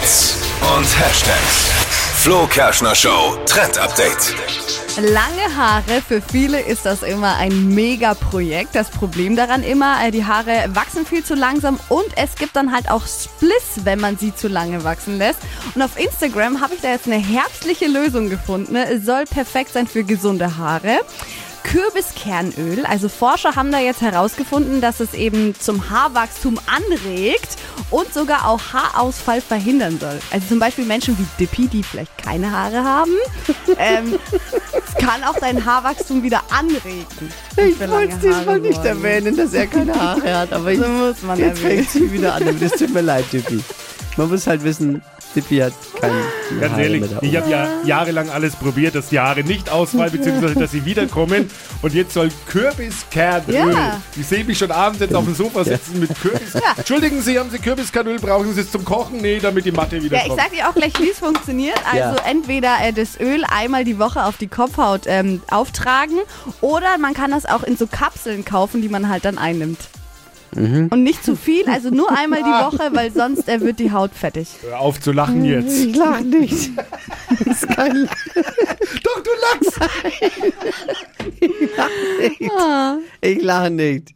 Hits und Hashtags. Flo Kerschner Show Trend Update. Lange Haare, für viele ist das immer ein Mega-Projekt. Das Problem daran immer, äh, die Haare wachsen viel zu langsam und es gibt dann halt auch Spliss, wenn man sie zu lange wachsen lässt. Und auf Instagram habe ich da jetzt eine herbstliche Lösung gefunden. Es soll perfekt sein für gesunde Haare. Kürbiskernöl. Also Forscher haben da jetzt herausgefunden, dass es eben zum Haarwachstum anregt und sogar auch Haarausfall verhindern soll. Also zum Beispiel Menschen wie Dippy, die vielleicht keine Haare haben. ähm, es kann auch dein Haarwachstum wieder anregen. Ich wollte es diesmal nicht erwähnen, dass er keine Haare hat, aber ich, So muss man jetzt erwähnen. fängt sie wieder an. Aber das tut mir leid, Dippy. Man muss halt wissen, Dippy hat keine Ganz Haare ehrlich, ich habe ja jahrelang alles probiert, dass die Haare nicht ausfallen, beziehungsweise dass sie wiederkommen. Und jetzt soll Kürbiskernöl. Ja. Ich sehe mich schon abends jetzt auf dem Sofa sitzen mit Kürbis. Entschuldigen Sie, haben Sie Kürbiskernöl? Brauchen Sie es zum Kochen? Nee, damit die Matte Ja, wiederkommt. ich sag dir auch gleich, wie es funktioniert. Also Ja. entweder äh, das Öl einmal die Woche auf die Kopfhaut ähm, auftragen oder man kann das auch in so Kapseln kaufen, die man halt dann einnimmt. Mhm. Und nicht zu viel, also nur einmal die Woche, weil sonst äh, wird die Haut fettig. Hör auf zu lachen jetzt. Ich lache nicht. Das ist kein Lachen. Doch, du lachst! Ich lache nicht. Ich,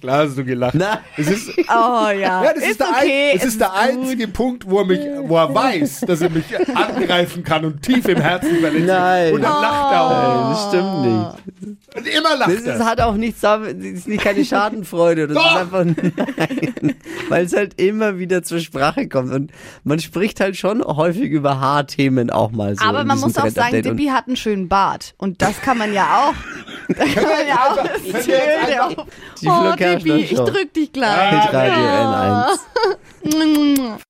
Klar hast du gelacht. Nein. Es ist, Oh ja, ja, das ist, der, okay. ein, das es ist der gut. einzige Punkt, wo er, mich, wo er weiß, dass er mich angreifen kann und tief im Herzen verletzt. Nein. Und dann lacht er auch. Nein, das stimmt nicht. Und immer lacht Das ist, er. hat auch nichts, damit- das ist nicht keine Schadenfreude. Das Doch. ist einfach, nein, weil es halt immer wieder zur Sprache kommt. Und man spricht halt schon häufig über Haarthemen auch mal so. Aber man muss auch sagen, Dippy hat einen schönen Bart. Und das kann man ja auch. Da kann man ja auch die oh, Baby, ich drück dich gleich. Ah, Hit Radio N1.